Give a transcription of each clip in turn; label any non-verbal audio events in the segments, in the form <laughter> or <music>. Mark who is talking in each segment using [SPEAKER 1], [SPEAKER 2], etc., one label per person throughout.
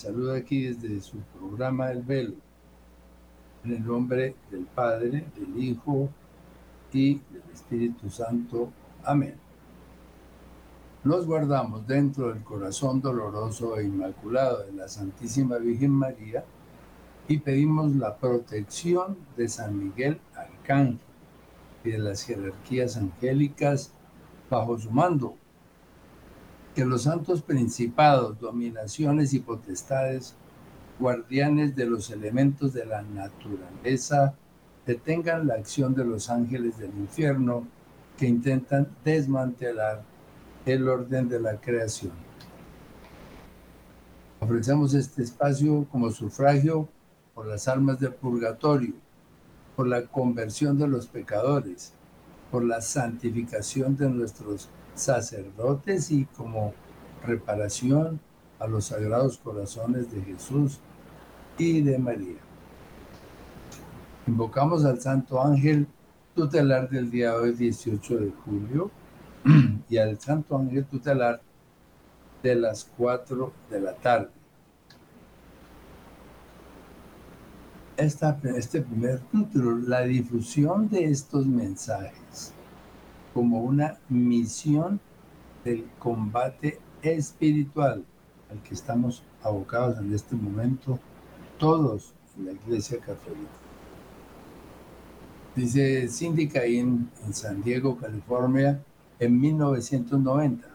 [SPEAKER 1] saluda aquí desde su programa El Velo, en el nombre del Padre, del Hijo y del Espíritu Santo. Amén. Nos guardamos dentro del corazón doloroso e inmaculado de la Santísima Virgen María y pedimos la protección de San Miguel Arcángel y de las jerarquías angélicas bajo su mando que los santos principados, dominaciones y potestades, guardianes de los elementos de la naturaleza, detengan la acción de los ángeles del infierno que intentan desmantelar el orden de la creación. Ofrecemos este espacio como sufragio por las almas del purgatorio, por la conversión de los pecadores, por la santificación de nuestros sacerdotes y como reparación a los sagrados corazones de Jesús y de María. Invocamos al Santo Ángel tutelar del día hoy, 18 de julio, <clears throat> y al Santo Ángel tutelar de las 4 de la tarde. Esta, este primer título, la difusión de estos mensajes como una misión del combate espiritual al que estamos abocados en este momento todos en la Iglesia Católica. Dice Cindy Caín en San Diego, California, en 1990.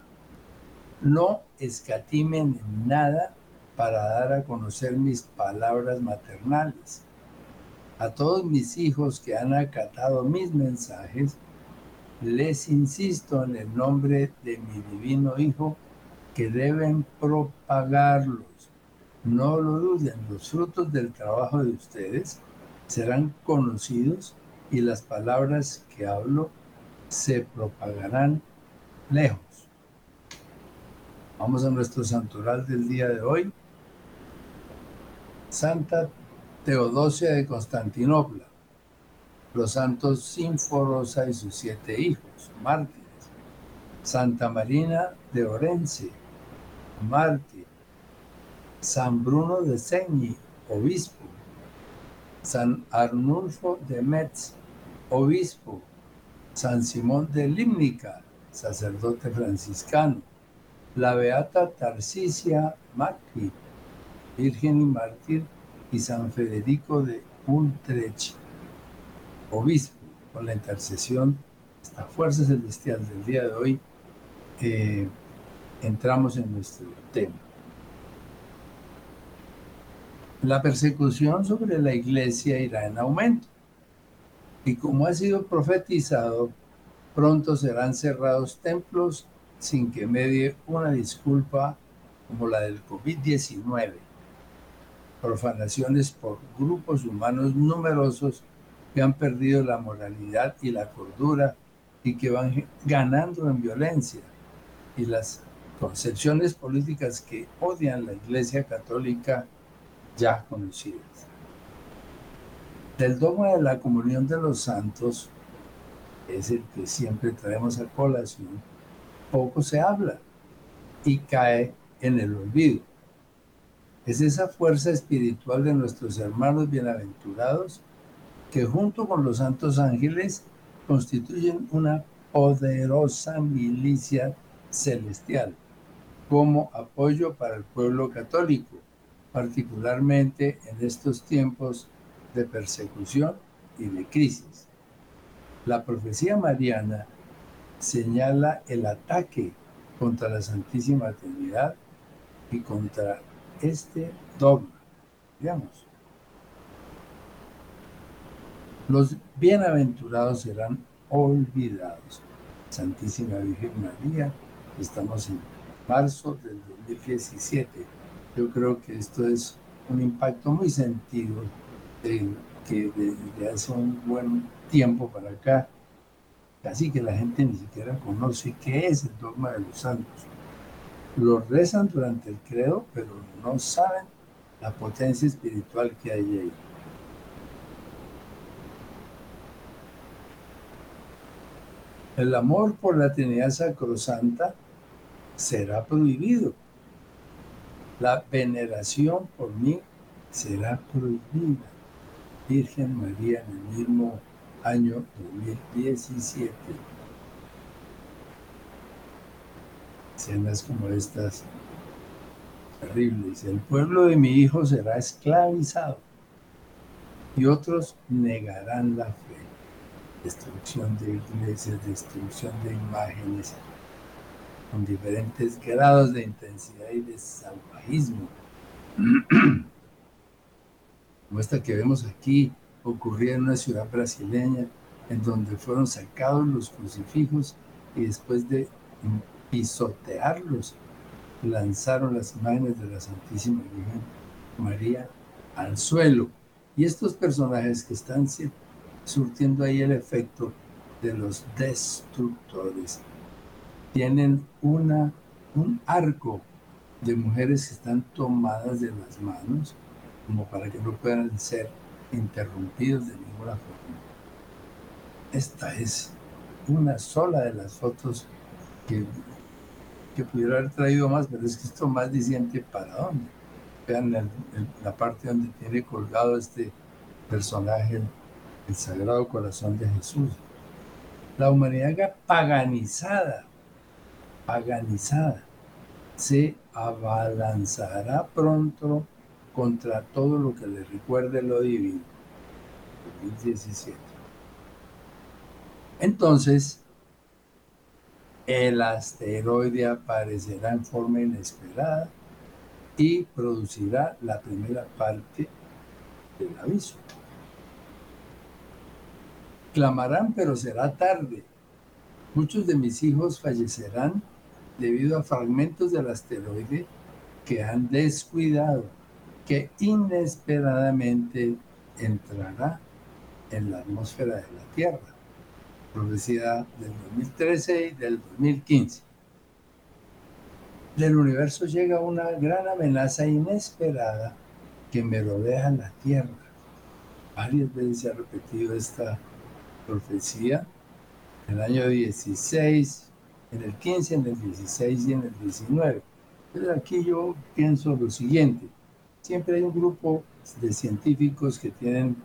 [SPEAKER 1] No escatimen nada para dar a conocer mis palabras maternales. A todos mis hijos que han acatado mis mensajes, les insisto en el nombre de mi divino Hijo que deben propagarlos. No lo duden, los frutos del trabajo de ustedes serán conocidos y las palabras que hablo se propagarán lejos. Vamos a nuestro santoral del día de hoy. Santa Teodosia de Constantinopla los santos Sinforosa y sus siete hijos, mártires, Santa Marina de Orense, mártir, San Bruno de Segni, obispo, San Arnulfo de Metz, obispo, San Simón de Límnica, sacerdote franciscano, la Beata Tarcisia Macri, Virgen y Mártir, y San Federico de Utrecht obispo, con la intercesión, esta fuerza celestial del día de hoy, eh, entramos en nuestro tema. La persecución sobre la iglesia irá en aumento. Y como ha sido profetizado, pronto serán cerrados templos sin que medie una disculpa como la del COVID-19. Profanaciones por grupos humanos numerosos que han perdido la moralidad y la cordura y que van ganando en violencia. Y las concepciones políticas que odian la Iglesia Católica ya conocidas. Del dogma de la comunión de los santos, es el que siempre traemos a colación, poco se habla y cae en el olvido. Es esa fuerza espiritual de nuestros hermanos bienaventurados que junto con los santos ángeles constituyen una poderosa milicia celestial como apoyo para el pueblo católico, particularmente en estos tiempos de persecución y de crisis. La profecía mariana señala el ataque contra la Santísima Trinidad y contra este dogma. Digamos, los bienaventurados serán olvidados. Santísima Virgen María, estamos en marzo del 2017. Yo creo que esto es un impacto muy sentido que desde hace un buen tiempo para acá, casi que la gente ni siquiera conoce qué es el dogma de los santos. Lo rezan durante el credo, pero no saben la potencia espiritual que hay ahí. El amor por la Trinidad Sacrosanta será prohibido. La veneración por mí será prohibida. Virgen María en el mismo año 2017. Escenas como estas terribles. El pueblo de mi hijo será esclavizado y otros negarán la fe. Destrucción de iglesias, destrucción de imágenes, con diferentes grados de intensidad y de salvajismo. <clears throat> Como esta que vemos aquí, ocurría en una ciudad brasileña, en donde fueron sacados los crucifijos y después de pisotearlos, lanzaron las imágenes de la Santísima Virgen María al suelo. Y estos personajes que están surtiendo ahí el efecto de los destructores tienen una, un arco de mujeres que están tomadas de las manos como para que no puedan ser interrumpidos de ninguna forma. Esta es una sola de las fotos que, que pudiera haber traído más, pero es que esto más diciente para dónde. Vean la parte donde tiene colgado este personaje, Sagrado Corazón de Jesús. La humanidad paganizada, paganizada, se abalanzará pronto contra todo lo que le recuerde lo divino. 2017. Entonces, el asteroide aparecerá en forma inesperada y producirá la primera parte del aviso. Clamarán, pero será tarde. Muchos de mis hijos fallecerán debido a fragmentos del asteroide que han descuidado que inesperadamente entrará en la atmósfera de la Tierra, profecía del 2013 y del 2015. Del universo llega una gran amenaza inesperada que me rodea la Tierra. Varias veces se ha repetido esta profecía. En el año 16, en el 15, en el 16 y en el 19. Pero aquí yo pienso lo siguiente siempre hay un grupo de científicos que tienen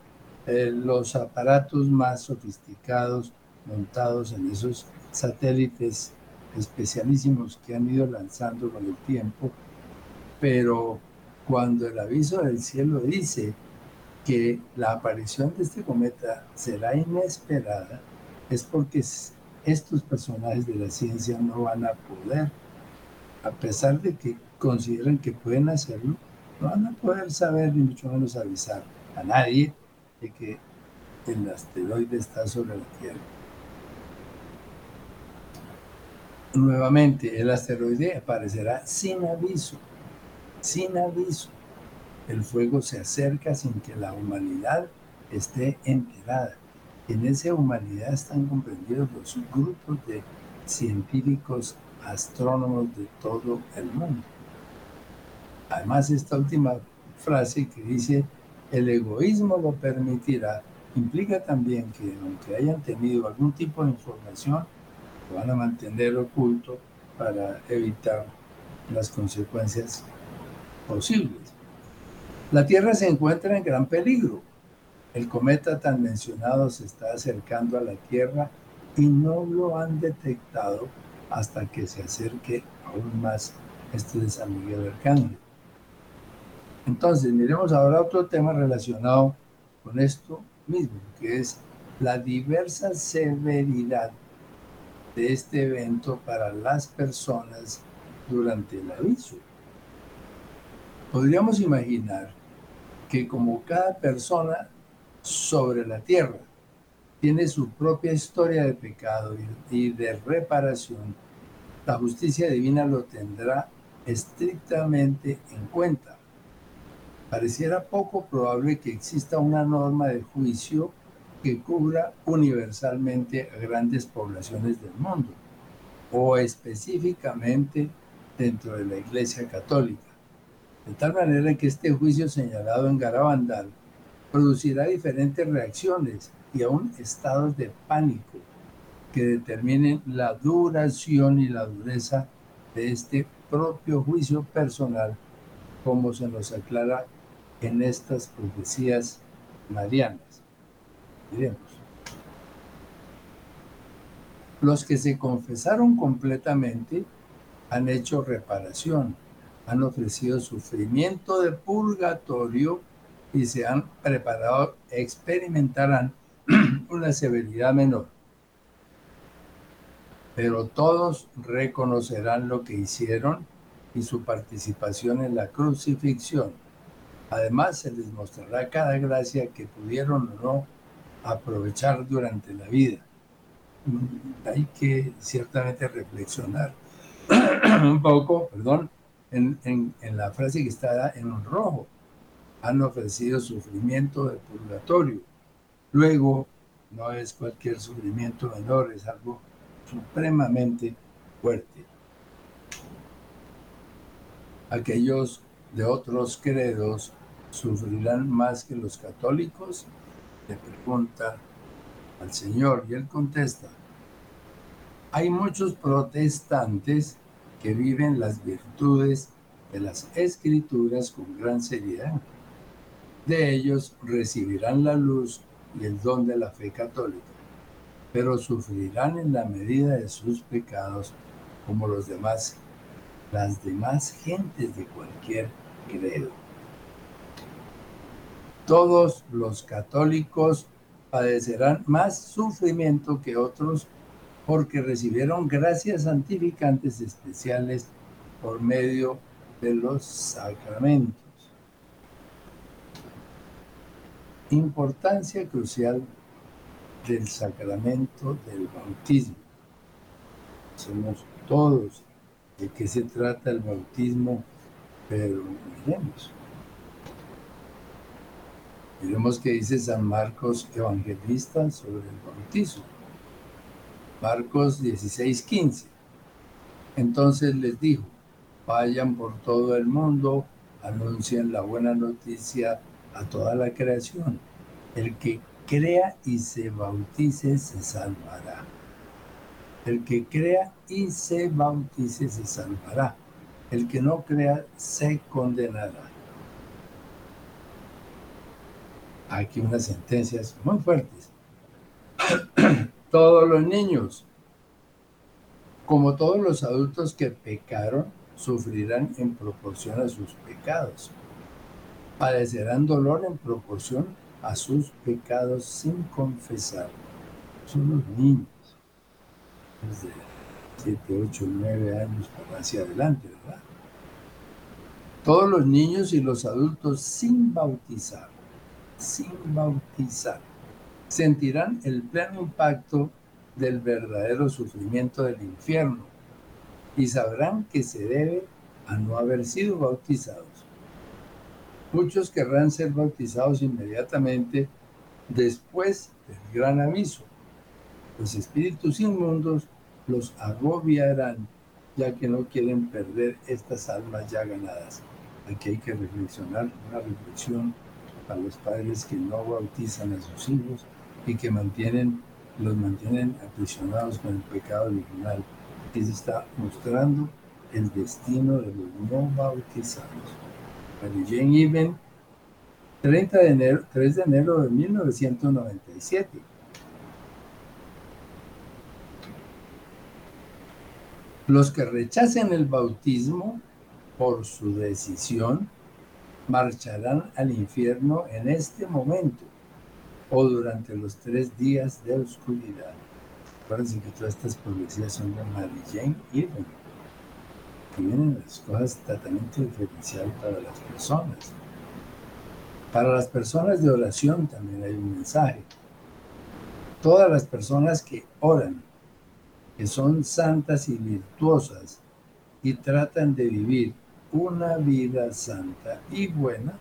[SPEAKER 1] eh, los aparatos más sofisticados montados en esos satélites especialísimos que han ido lanzando con el tiempo, pero cuando el aviso del cielo dice que la aparición de este cometa será inesperada, es porque estos personajes de la ciencia no van a poder, a pesar de que consideran que pueden hacerlo, no van a poder saber ni mucho menos avisar a nadie de que el asteroide está sobre la Tierra. Nuevamente, el asteroide aparecerá sin aviso, sin aviso. El fuego se acerca sin que la humanidad esté enterada. En esa humanidad están comprendidos los grupos de científicos astrónomos de todo el mundo. Además, esta última frase que dice, el egoísmo lo permitirá, implica también que aunque hayan tenido algún tipo de información, lo van a mantener oculto para evitar las consecuencias posibles. La Tierra se encuentra en gran peligro. El cometa tan mencionado se está acercando a la Tierra y no lo han detectado hasta que se acerque aún más. Esto de San Miguel Arcángel. Entonces, miremos ahora otro tema relacionado con esto mismo, que es la diversa severidad de este evento para las personas durante el aviso. Podríamos imaginar que como cada persona sobre la tierra tiene su propia historia de pecado y de reparación, la justicia divina lo tendrá estrictamente en cuenta pareciera poco probable que exista una norma de juicio que cubra universalmente a grandes poblaciones del mundo, o específicamente dentro de la Iglesia Católica. De tal manera que este juicio señalado en Garabandal producirá diferentes reacciones y aún estados de pánico que determinen la duración y la dureza de este propio juicio personal, como se nos aclara en estas profecías marianas. Miremos. Los que se confesaron completamente han hecho reparación, han ofrecido sufrimiento de purgatorio y se han preparado, experimentarán <clears throat> una severidad menor. Pero todos reconocerán lo que hicieron y su participación en la crucifixión. Además, se les mostrará cada gracia que pudieron o no aprovechar durante la vida. Mm, hay que ciertamente reflexionar <clears throat> un poco, perdón, en, en la frase que está en rojo. Han ofrecido sufrimiento de purgatorio. Luego, no es cualquier sufrimiento menor, es algo supremamente fuerte. Aquellos de otros credos sufrirán más que los católicos? Le pregunta al Señor y él contesta, hay muchos protestantes que viven las virtudes de las escrituras con gran seriedad. De ellos recibirán la luz y el don de la fe católica, pero sufrirán en la medida de sus pecados como los demás, las demás gentes de cualquier credo. Todos los católicos padecerán más sufrimiento que otros porque recibieron gracias santificantes especiales por medio de los sacramentos. Importancia crucial del sacramento del bautismo. Somos todos de qué se trata el bautismo, pero miremos. Miremos qué dice San Marcos Evangelista sobre el bautismo. Marcos 16, 15. Entonces les dijo, vayan por todo el mundo, anuncien la buena noticia a toda la creación. El que crea y se bautice se salvará. El que crea y se bautice se salvará. El que no crea se condenará. Aquí unas sentencias muy fuertes. Todos los niños, como todos los adultos que pecaron, sufrirán en proporción a sus pecados padecerán dolor en proporción a sus pecados sin confesar. Son los niños, desde 7, 8, 9 años para hacia adelante, ¿verdad? Todos los niños y los adultos sin bautizar, sin bautizar, sentirán el pleno impacto del verdadero sufrimiento del infierno y sabrán que se debe a no haber sido bautizados. Muchos querrán ser bautizados inmediatamente después del gran aviso. Los espíritus inmundos los agobiarán, ya que no quieren perder estas almas ya ganadas. Aquí hay que reflexionar, una reflexión para los padres que no bautizan a sus hijos y que mantienen, los mantienen aprisionados con el pecado original. que se está mostrando el destino de los no bautizados. Jane Even, 30 de enero, 3 de enero de 1997. Los que rechacen el bautismo por su decisión marcharán al infierno en este momento o durante los tres días de oscuridad. Acuérdense que todas estas profecías son de Mary Jane Irving que vienen las cosas tratamiento diferencial para las personas. Para las personas de oración también hay un mensaje. Todas las personas que oran, que son santas y virtuosas y tratan de vivir una vida santa y buena,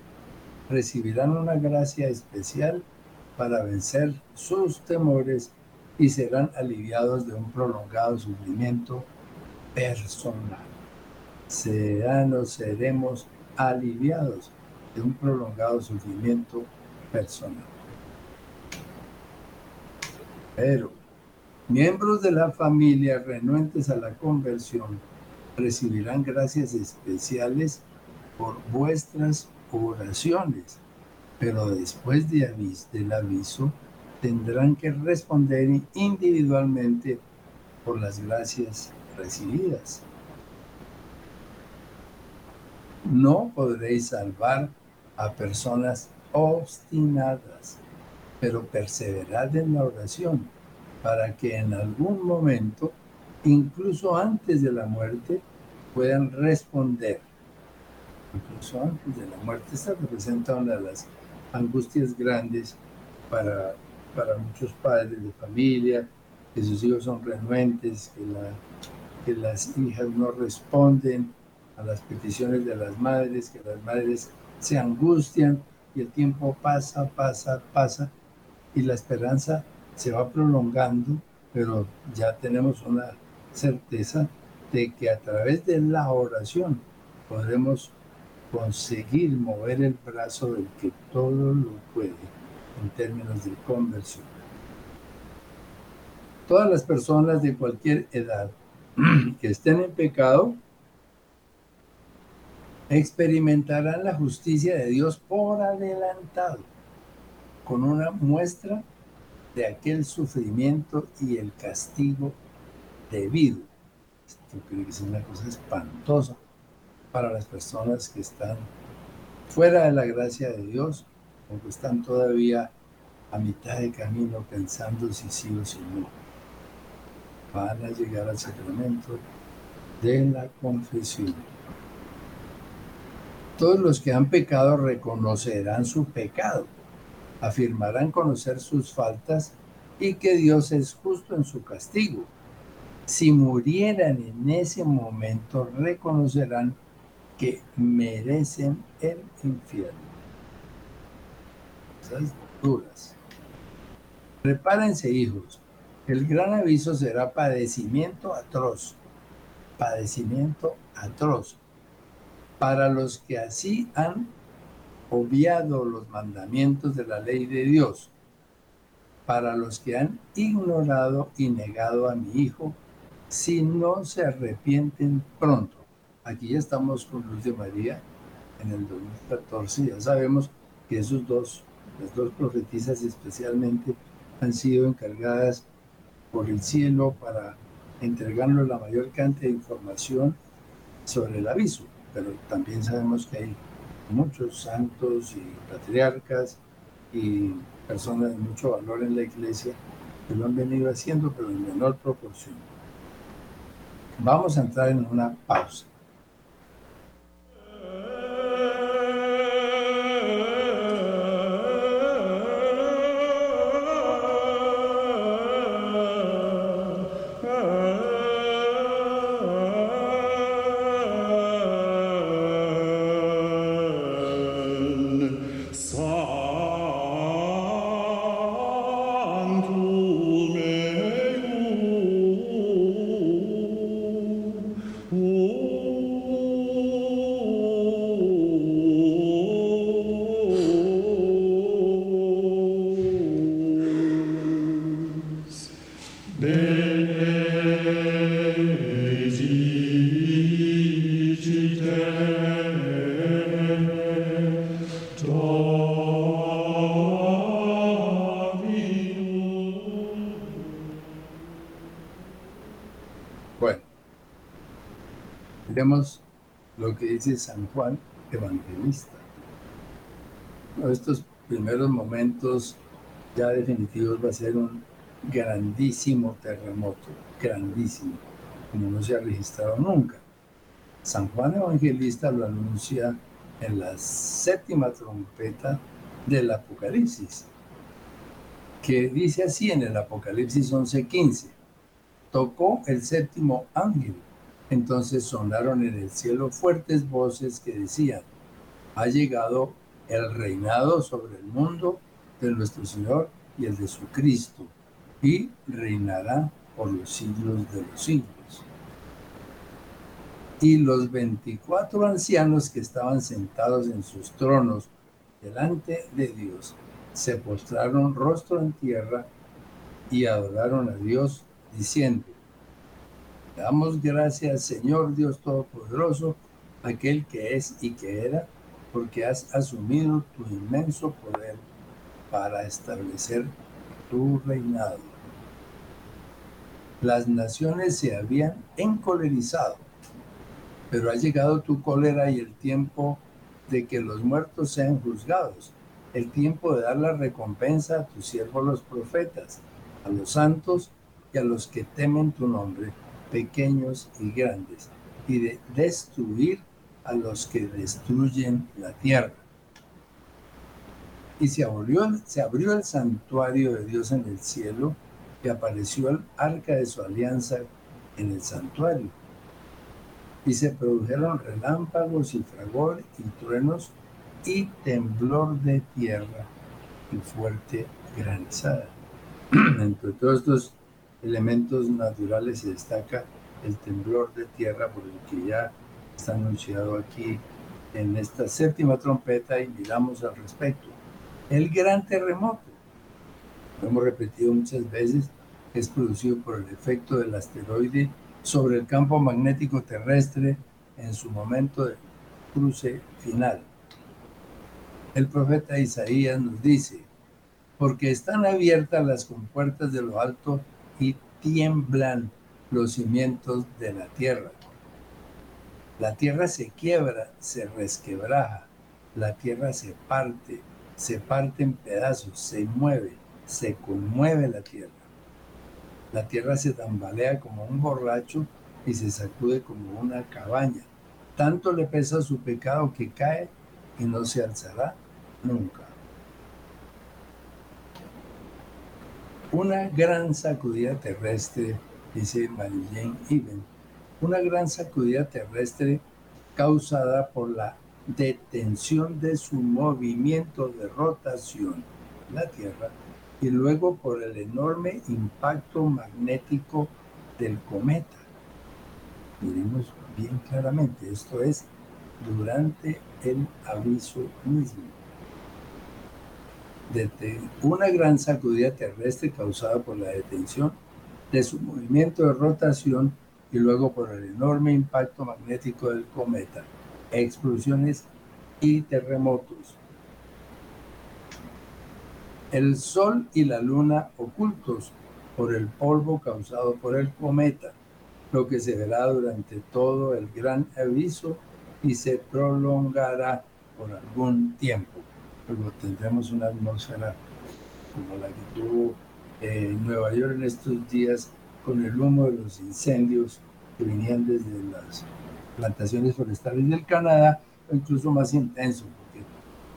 [SPEAKER 1] recibirán una gracia especial para vencer sus temores y serán aliviados de un prolongado sufrimiento personal serán o seremos aliviados de un prolongado sufrimiento personal. Pero miembros de la familia renuentes a la conversión recibirán gracias especiales por vuestras oraciones, pero después de del aviso tendrán que responder individualmente por las gracias recibidas. No podréis salvar a personas obstinadas, pero perseverad en la oración para que en algún momento, incluso antes de la muerte, puedan responder. Incluso antes de la muerte. Esta representa una de las angustias grandes para, para muchos padres de familia, que sus hijos son renuentes, que, que las hijas no responden a las peticiones de las madres, que las madres se angustian y el tiempo pasa, pasa, pasa y la esperanza se va prolongando, pero ya tenemos una certeza de que a través de la oración podemos conseguir mover el brazo del que todo lo puede en términos de conversión. Todas las personas de cualquier edad <clears throat> que estén en pecado experimentarán la justicia de Dios por adelantado, con una muestra de aquel sufrimiento y el castigo debido. Esto creo que es una cosa espantosa para las personas que están fuera de la gracia de Dios o que están todavía a mitad de camino pensando si sí o si no. Van a llegar al sacramento de la confesión. Todos los que han pecado reconocerán su pecado, afirmarán conocer sus faltas y que Dios es justo en su castigo. Si murieran en ese momento, reconocerán que merecen el infierno. Esas duras. Prepárense, hijos. El gran aviso será padecimiento atroz. Padecimiento atroz para los que así han obviado los mandamientos de la ley de Dios, para los que han ignorado y negado a mi Hijo, si no se arrepienten pronto. Aquí ya estamos con Luz de María en el 2014, ya sabemos que esos dos, las dos profetisas especialmente, han sido encargadas por el cielo para entregarnos la mayor cantidad de información sobre el aviso pero también sabemos que hay muchos santos y patriarcas y personas de mucho valor en la iglesia que lo han venido haciendo, pero en menor proporción. Vamos a entrar en una pausa. Lo dice San Juan Evangelista. Estos primeros momentos ya definitivos va a ser un grandísimo terremoto, grandísimo, como no se ha registrado nunca. San Juan Evangelista lo anuncia en la séptima trompeta del Apocalipsis, que dice así en el Apocalipsis 11:15, tocó el séptimo ángel entonces sonaron en el cielo fuertes voces que decían, ha llegado el reinado sobre el mundo de nuestro Señor y el de su Cristo, y reinará por los siglos de los siglos. Y los veinticuatro ancianos que estaban sentados en sus tronos delante de Dios se postraron rostro en tierra y adoraron a Dios diciendo, Damos gracias, Señor Dios Todopoderoso, aquel que es y que era, porque has asumido tu inmenso poder para establecer tu reinado. Las naciones se habían encolerizado, pero ha llegado tu cólera y el tiempo de que los muertos sean juzgados, el tiempo de dar la recompensa a tus siervos los profetas, a los santos y a los que temen tu nombre, pequeños y grandes, y de destruir a los que destruyen la tierra. Y se abrió, el santuario de Dios en el cielo y apareció el arca de su alianza en el santuario. Y se produjeron relámpagos y fragor y truenos y temblor de tierra y fuerte granizada. <clears throat> Entre todos estos elementos naturales se destaca el temblor de tierra por el que ya está anunciado aquí en esta séptima trompeta y miramos al respecto. El gran terremoto, lo hemos repetido muchas veces, es producido por el efecto del asteroide sobre el campo magnético terrestre en su momento de cruce final. El profeta Isaías nos dice, porque están abiertas las compuertas de lo alto y tiemblan los cimientos de la tierra. La tierra se quiebra, se resquebraja, la tierra se parte, se parte en pedazos, se mueve, se conmueve la tierra. La tierra se tambalea como un borracho y se sacude como una cabaña. Tanto le pesa su pecado que cae y no se alzará nunca. Una gran sacudida terrestre, dice Marilyn Even, una gran sacudida terrestre causada por la detención de su movimiento de rotación, la Tierra, y luego por el enorme impacto magnético del cometa. Miremos bien claramente, esto es durante el aviso mismo. Desde una gran sacudida terrestre causada por la detención de su movimiento de rotación y luego por el enorme impacto magnético del cometa explosiones y terremotos. El Sol y la Luna ocultos por el polvo causado por el cometa, lo que se verá durante todo el gran aviso y se prolongará por algún tiempo. Luego tendremos una atmósfera como la que tuvo eh, Nueva York en estos días con el humo de los incendios que venían desde las plantaciones forestales del Canadá, o incluso más intenso, porque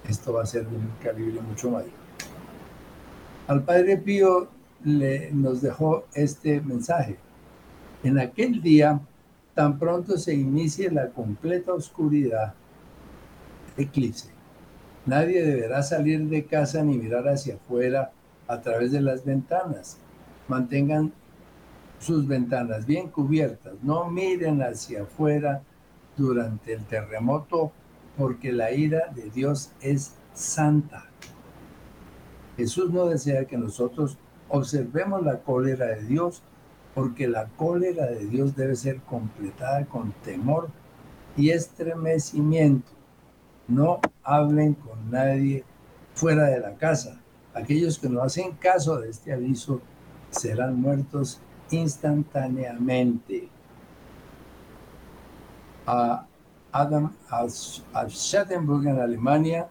[SPEAKER 1] esto va a ser de un calibre mucho mayor. Al Padre Pío le, nos dejó este mensaje. En aquel día, tan pronto se inicie la completa oscuridad, eclipse, nadie deberá salir de casa ni mirar hacia afuera a través de las ventanas. Mantengan sus ventanas bien cubiertas, no miren hacia afuera durante el terremoto porque la ira de Dios es santa. Jesús no desea que nosotros observemos la cólera de Dios porque la cólera de Dios debe ser completada con temor y estremecimiento. No hablen con nadie fuera de la casa. Aquellos que no hacen caso de este aviso serán muertos instantáneamente a Adam Schattenburg en Alemania,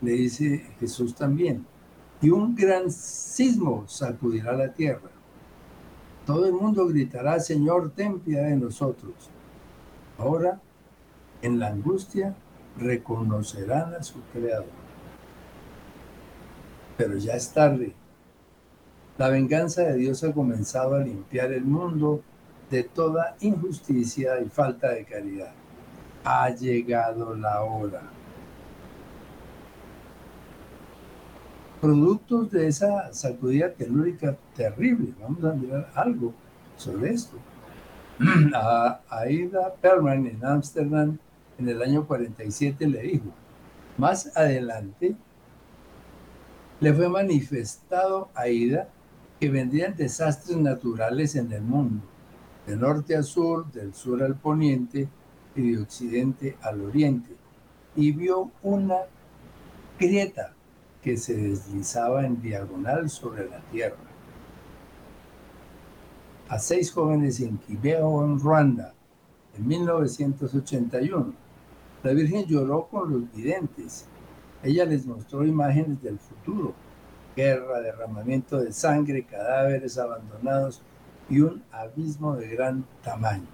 [SPEAKER 1] le dice Jesús también, y un gran sismo sacudirá la tierra. Todo el mundo gritará, Señor, ten piedad de nosotros. Ahora, en la angustia, reconocerán a su Creador. Pero ya es tarde. La venganza de Dios ha comenzado a limpiar el mundo de toda injusticia y falta de caridad. Ha llegado la hora. Productos de esa sacudida telúrica terrible. Vamos a mirar algo sobre esto. <clears throat> A Aida Perlman en Ámsterdam en el año 47 le dijo, más adelante le fue manifestado a Aida que vendrían desastres naturales en el mundo de norte a sur, del sur al poniente y de occidente al oriente, y vio una grieta que se deslizaba en diagonal sobre la tierra. A seis jóvenes en Quibeo, en Ruanda, en 1981, la Virgen lloró con los videntes. Ella les mostró imágenes del futuro, guerra, derramamiento de sangre, cadáveres abandonados y un abismo de gran tamaño.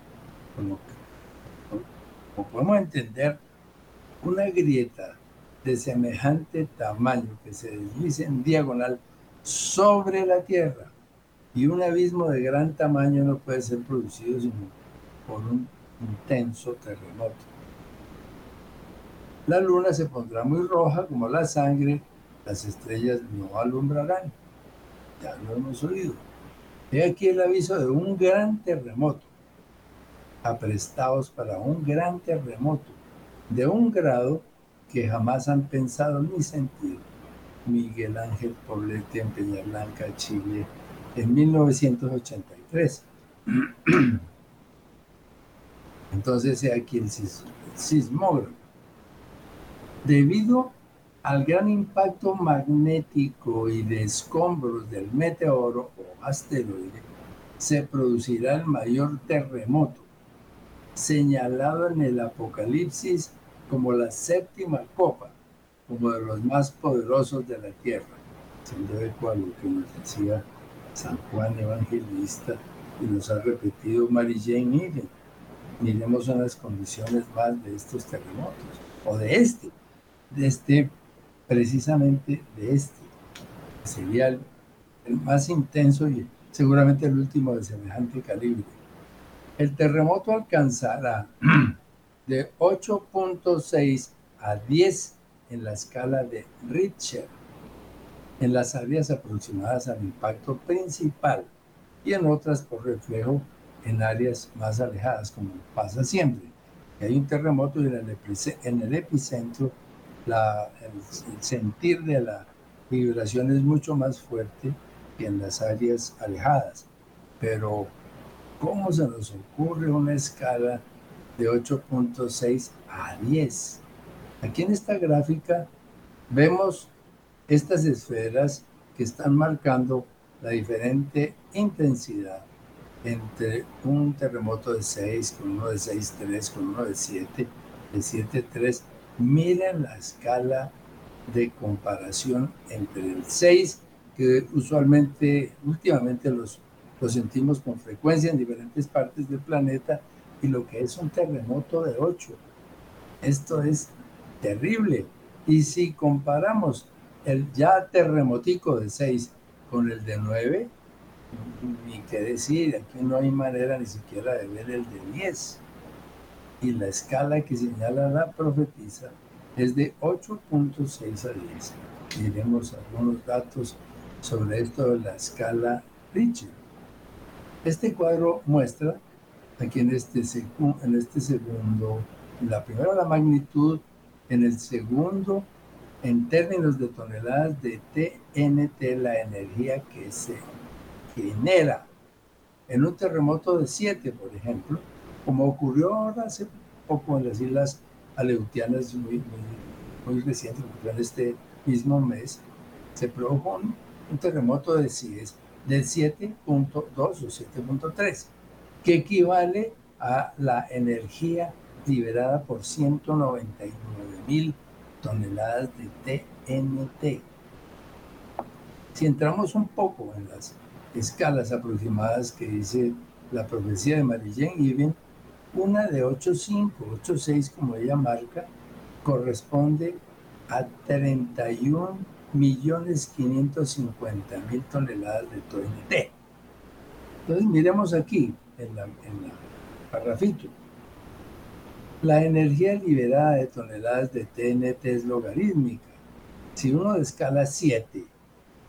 [SPEAKER 1] Como, podemos entender, una grieta de semejante tamaño que se deslice en diagonal sobre la Tierra y un abismo de gran tamaño no puede ser producido sino por un intenso terremoto. La luna se pondrá muy roja como la sangre, las estrellas no alumbrarán. Ya lo hemos oído. He aquí el aviso de un gran terremoto. Aprestados para un gran terremoto de un grado que jamás han pensado ni sentido. Miguel Ángel Poblete en Peña Blanca, Chile, en 1983. <clears throat> Entonces, aquí el sismógrafo. Debido al gran impacto magnético y de escombros del meteoro o asteroide, se producirá el mayor terremoto, señalado en el Apocalipsis como la séptima copa, como de los más poderosos de la tierra, siendo eco a lo que nos decía San Juan Evangelista y nos ha repetido Mary Jane Eden. Miremos unas condiciones más de estos terremotos, o de este, de este, precisamente de este, que sería el, el más intenso y seguramente el último de semejante calibre. El terremoto alcanzará <clears throat> de 8.6 a 10 en la escala de Richter en las áreas aproximadas al impacto principal y en otras por reflejo en áreas más alejadas, como pasa siempre. Hay un terremoto y en el, epicentro la, el, sentir de la vibración es mucho más fuerte que en las áreas alejadas. Pero, ¿cómo se nos ocurre una escala de 8.6 a 10. Aquí en esta gráfica vemos estas esferas que están marcando la diferente intensidad entre un terremoto de 6 con uno de 6.3 con uno de 7 de 7.3 miren la escala de comparación entre el 6 que usualmente últimamente los, los sentimos con frecuencia en diferentes partes del planeta y lo que es un terremoto de 8. Esto es terrible. Y si comparamos el ya terremotico de 6 con el de 9, ni qué decir, aquí no hay manera ni siquiera de ver el de 10. Y la escala que señala la profetisa es de 8.6 a 10. Miremos algunos datos sobre esto de la escala Richter. Este cuadro muestra aquí en este, en este segundo, la primera la magnitud, en el segundo, en términos de toneladas de TNT, la energía que se genera en un terremoto de 7, por ejemplo, como ocurrió ahora hace poco en las islas Aleutianas, muy, muy, reciente, en este mismo mes, se produjo un, un terremoto de, de 7.2 o 7.3 que equivale a la energía liberada por 199 mil toneladas de TNT. Si entramos un poco en las escalas aproximadas que dice la profecía de Marie Jane una de 8.5, 8.6 como ella marca, corresponde a 31 millones 550 mil toneladas de TNT. Entonces miremos aquí, en la, en. La energía liberada de toneladas de TNT es logarítmica. Si uno de escala 7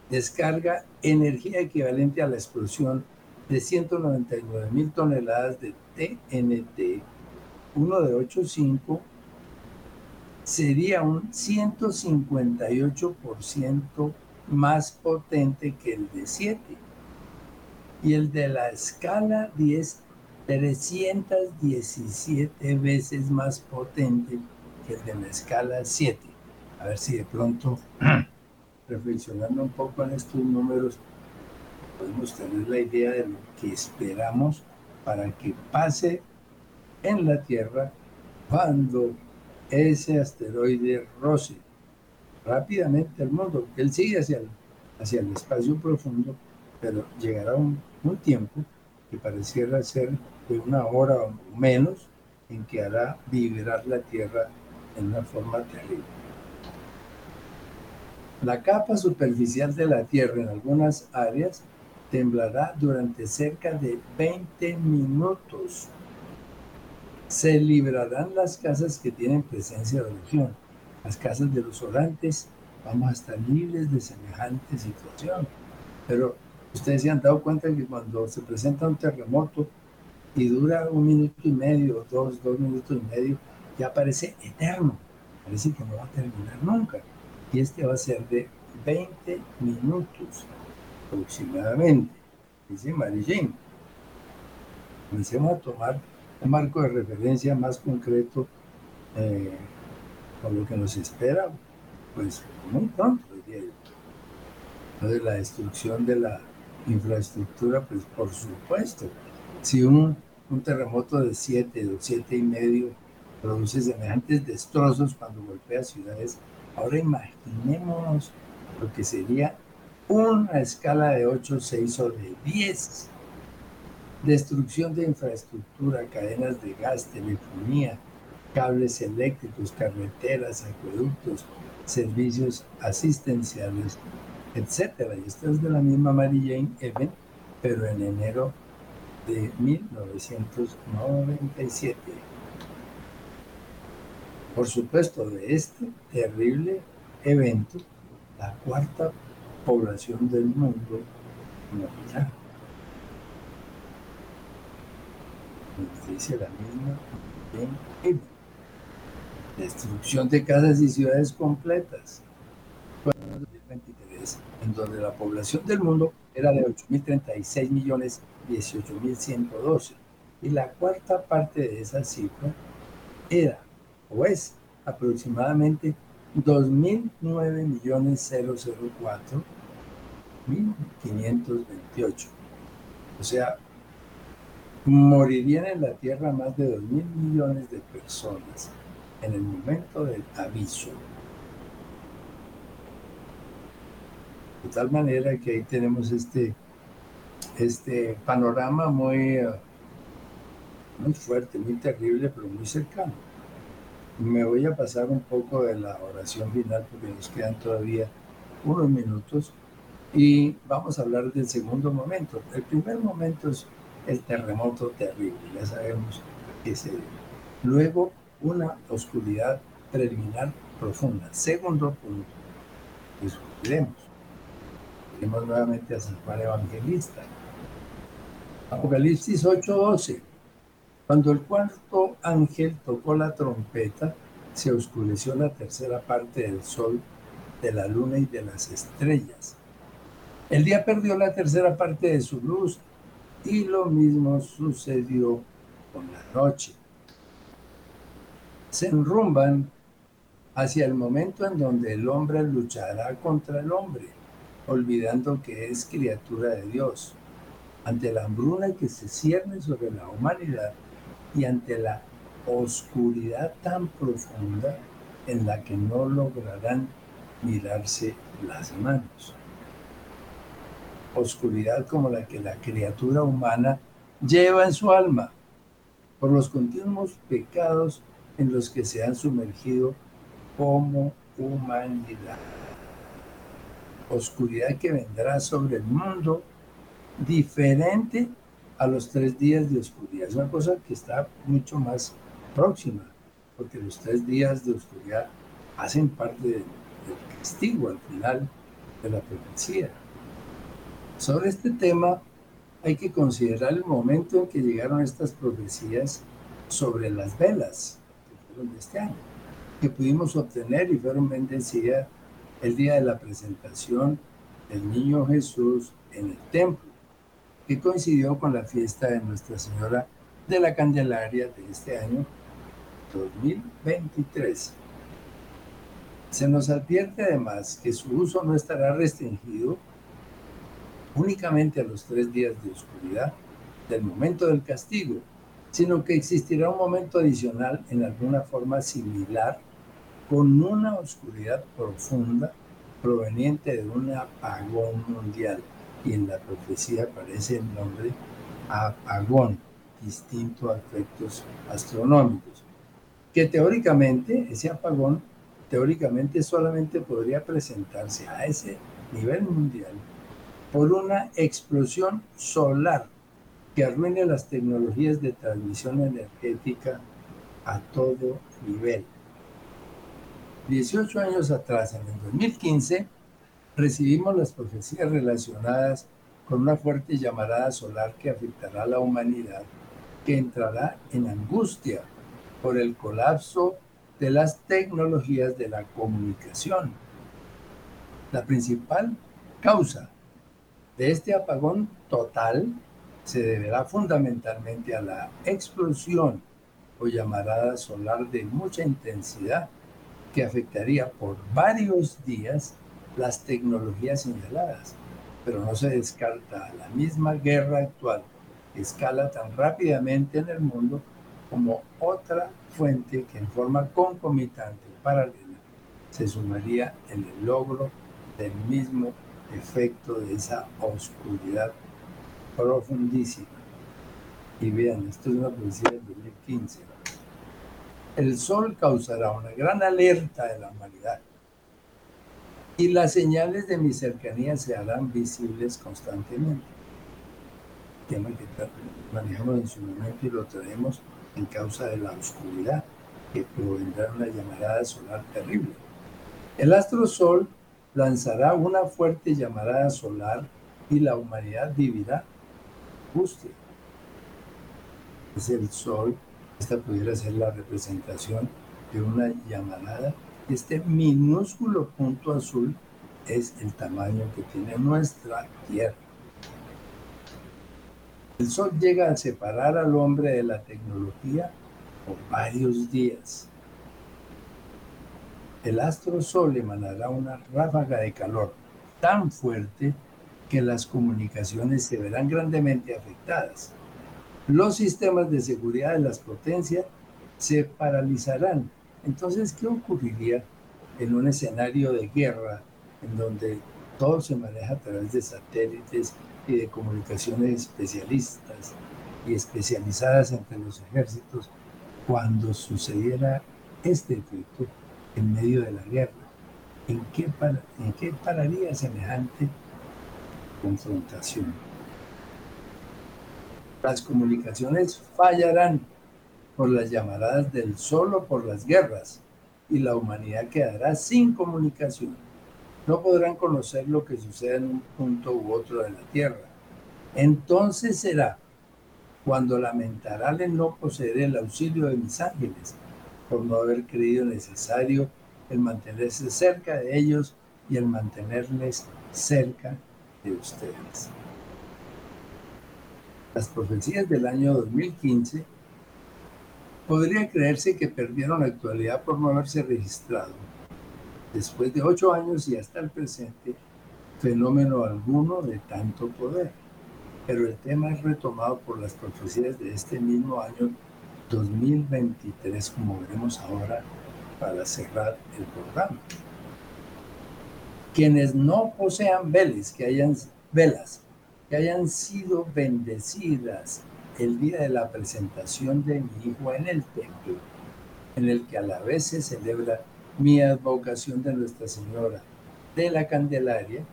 [SPEAKER 1] descarga energía equivalente a la explosión de 199 mil toneladas de TNT, uno de 8.5 sería un 158% más potente que el de 7 y el de la escala 10 317 veces más potente que el de la escala 7. A ver si de pronto, <clears throat> reflexionando un poco en estos números, podemos tener la idea de lo que esperamos para que pase en la Tierra cuando ese asteroide roce rápidamente al mundo, él sigue hacia el, hacia el espacio profundo, pero llegará un, un tiempo que pareciera ser de una hora o menos en que hará vibrar la Tierra en una forma terrible. La capa superficial de la Tierra en algunas áreas temblará durante cerca de 20 minutos. Se librarán las casas que tienen presencia de religión. Las casas de los orantes vamos a estar libres de semejante situación. Pero ustedes se han dado cuenta que cuando se presenta un terremoto y dura un minuto y medio, dos, dos minutos y medio, ya parece eterno. Parece que no va a terminar nunca. Y este va a ser de 20 minutos aproximadamente, dice Jane. Comencemos a tomar un marco de referencia más concreto eh, con lo que nos espera, pues muy pronto, diría yo. de la destrucción de la infraestructura, pues por supuesto, si un, terremoto de 7 o siete y medio produce semejantes destrozos cuando golpea ciudades, ahora imaginémonos lo que sería una escala de 8, 6 o de 10. Destrucción de infraestructura, cadenas de gas, telefonía, cables eléctricos, carreteras, acueductos, servicios asistenciales, etc. Y esto es de la misma Mary Jane Event, pero en enero de 1997. Por supuesto, de este terrible evento, la cuarta población del mundo morirá. dice la misma destrucción de casas y ciudades completas. en donde la población del mundo era de 8.036 millones 18.112 y la cuarta parte de esa cifra era o es aproximadamente 2.009 millones 004 1528. O sea, morirían en la Tierra más de 2.000 millones de personas en el momento del aviso. De tal manera que ahí tenemos este, este panorama muy, eh, muy fuerte, muy terrible, pero muy cercano. Me voy a pasar un poco de la oración final porque nos quedan todavía unos minutos y vamos a hablar del segundo momento. El primer momento es el terremoto terrible, ya sabemos que se Luego una oscuridad preliminar profunda. Segundo punto, discutiremos. Nuevamente a San Juan Evangelista. Apocalipsis 8:12. Cuando el cuarto ángel tocó la trompeta, se oscureció la tercera parte del sol, de la luna y de las estrellas. El día perdió la tercera parte de su luz y lo mismo sucedió con la noche. Se enrumban hacia el momento en donde el hombre luchará contra el hombre, olvidando que es criatura de Dios ante la hambruna que se cierne sobre la humanidad y ante la oscuridad tan profunda en la que no lograrán mirarse las manos. Oscuridad como la que la criatura humana lleva en su alma por los continuos pecados en los que se han sumergido como humanidad. Oscuridad que vendrá sobre el mundo diferente a los tres días de oscuridad. Es una cosa que está mucho más próxima, porque los tres días de oscuridad hacen parte del, castigo al final de la profecía. Sobre este tema hay que considerar el momento en que llegaron estas profecías sobre las velas que fueron de este año, que pudimos obtener y fueron bendecidas el día de la presentación del niño Jesús en el templo que coincidió con la fiesta de Nuestra Señora de la Candelaria de este año 2023. Se nos advierte además que su uso no estará restringido únicamente a los tres días de oscuridad del momento del castigo, sino que existirá un momento adicional en alguna forma similar con una oscuridad profunda proveniente de un apagón mundial. Y en la profecía aparece el nombre apagón, distinto a efectos astronómicos. Que teóricamente, ese apagón, teóricamente solamente podría presentarse a ese nivel mundial por una explosión solar que arruine las tecnologías de transmisión energética a todo nivel. 18 años atrás, en el 2015, recibimos las profecías relacionadas con una fuerte llamarada solar que afectará a la humanidad, que entrará en angustia por el colapso de las tecnologías de la comunicación. La principal causa de este apagón total se deberá fundamentalmente a la explosión o llamarada solar de mucha intensidad que afectaría por varios días las tecnologías señaladas, pero no se descarta la misma guerra actual que escala tan rápidamente en el mundo como otra fuente que en forma concomitante y paralela se sumaría en el logro del mismo efecto de esa oscuridad profundísima. Y vean, esto es una poesía del 2015. El sol causará una gran alerta de la humanidad y las señales de mi cercanía se harán visibles constantemente. Tema que manejamos en su momento y lo traemos en causa de la oscuridad que provendrá una llamarada solar terrible. El astro sol lanzará una fuerte llamarada solar y la humanidad vivirá angustia. Es el sol, esta pudiera ser la representación de una llamarada. Este minúsculo punto azul es el tamaño que tiene nuestra Tierra. El sol llega a separar al hombre de la tecnología por varios días el astro sol emanará una ráfaga de calor tan fuerte que las comunicaciones se verán grandemente afectadas. Los sistemas de seguridad de las potencias se paralizarán. Entonces, ¿qué ocurriría en un escenario de guerra en donde todo se maneja a través de satélites y de comunicaciones especialistas y especializadas entre los ejércitos cuando sucediera este efecto? en medio de la guerra. ¿En qué, en qué pararía semejante confrontación? Las comunicaciones fallarán por las llamaradas del solo por las guerras y la humanidad quedará sin comunicación. No podrán conocer lo que sucede en un punto u otro de la tierra. Entonces será cuando lamentarán el no poseer el auxilio de mis ángeles por no haber creído necesario el mantenerse cerca de ellos y el mantenerles cerca de ustedes. Las profecías del año 2015 podría creerse que perdieron actualidad por no haberse registrado. Después de ocho años y hasta el presente, fenómeno alguno de tanto poder. Pero el tema es retomado por las profecías de este mismo año 2023, como veremos ahora para cerrar el programa. Quienes no posean que hayan velas, que hayan sido bendecidas el día de la presentación de mi hijo en el templo, en el que a la vez se celebra mi advocación de Nuestra Señora de la Candelaria,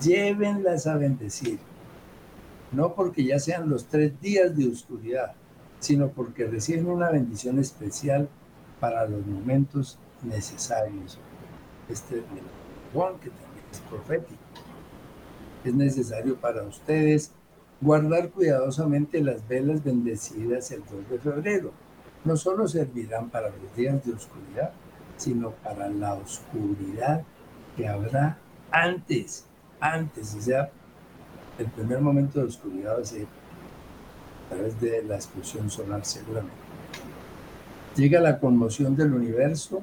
[SPEAKER 1] llévenlas a bendecir, no porque ya sean los tres días de oscuridad, sino porque reciben una bendición especial para los momentos necesarios. Este Juan, que también es profético. Es necesario para ustedes guardar cuidadosamente las velas bendecidas el 2 de febrero. No solo servirán para los días de oscuridad, sino para la oscuridad que habrá antes, antes, o sea, el primer momento de oscuridad va a ser a través de la explosión solar seguramente. Llega la conmoción del universo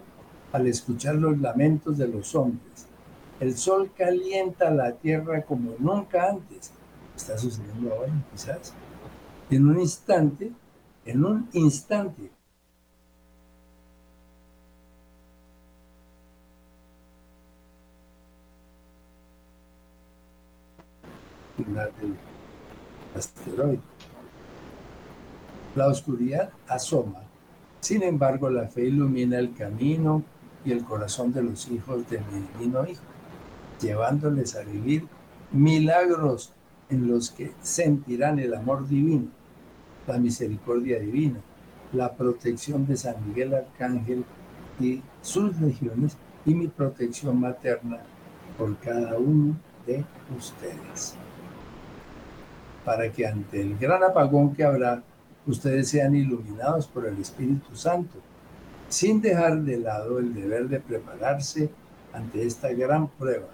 [SPEAKER 1] al escuchar los lamentos de los hombres. El sol calienta la tierra como nunca antes. Está sucediendo ahora, quizás. En un instante, en un instante, del asteroide. La oscuridad asoma, sin embargo la fe ilumina el camino y el corazón de los hijos de mi divino Hijo, llevándoles a vivir milagros en los que sentirán el amor divino, la misericordia divina, la protección de San Miguel Arcángel y sus legiones y mi protección materna por cada uno de ustedes. Para que ante el gran apagón que habrá, ustedes sean iluminados por el Espíritu Santo, sin dejar de lado el deber de prepararse ante esta gran prueba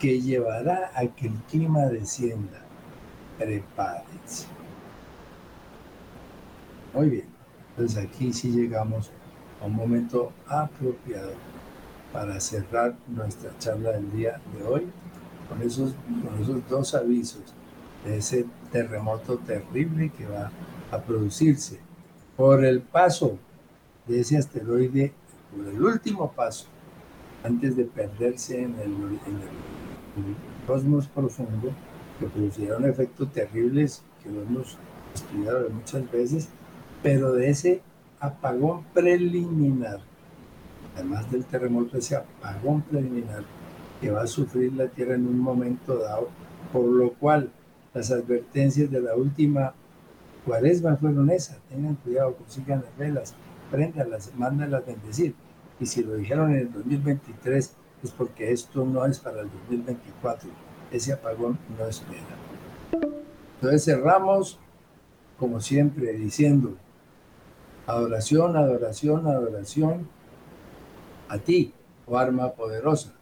[SPEAKER 1] que llevará a que el clima descienda. Prepárense. Muy bien, entonces aquí sí llegamos a un momento apropiado para cerrar nuestra charla del día de hoy con esos, con esos dos avisos de ese terremoto terrible que va a producirse por el paso de ese asteroide, por el último paso, antes de perderse en el, cosmos profundo, que producirán efectos terribles que lo hemos estudiado muchas veces, pero de ese apagón preliminar, además del terremoto, ese apagón preliminar que va a sufrir la Tierra en un momento dado, por lo cual las advertencias de la última cuaresma fueron esas. Tengan cuidado, consigan las velas, préndalas, mándalas bendecir. Y si lo dijeron en el 2023 es porque esto no es para el 2024. Ese apagón no espera. Entonces cerramos, como siempre, diciendo, adoración, adoración, adoración a ti, oh arma poderosa.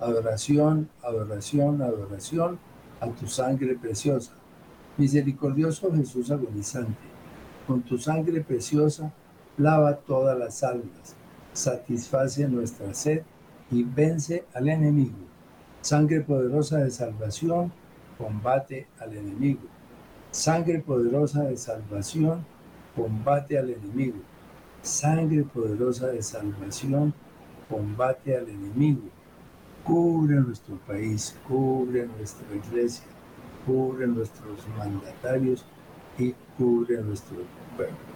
[SPEAKER 1] Adoración, adoración, adoración a tu sangre preciosa. Misericordioso Jesús agonizante, con tu sangre preciosa lava todas las almas, satisface nuestra sed y vence al enemigo. Sangre poderosa de salvación, combate al enemigo. Sangre poderosa de salvación, combate al enemigo. Sangre poderosa de salvación, combate al enemigo cubre nuestro país, cubre nuestra iglesia, cubre nuestros mandatarios y cubre nuestro pueblo.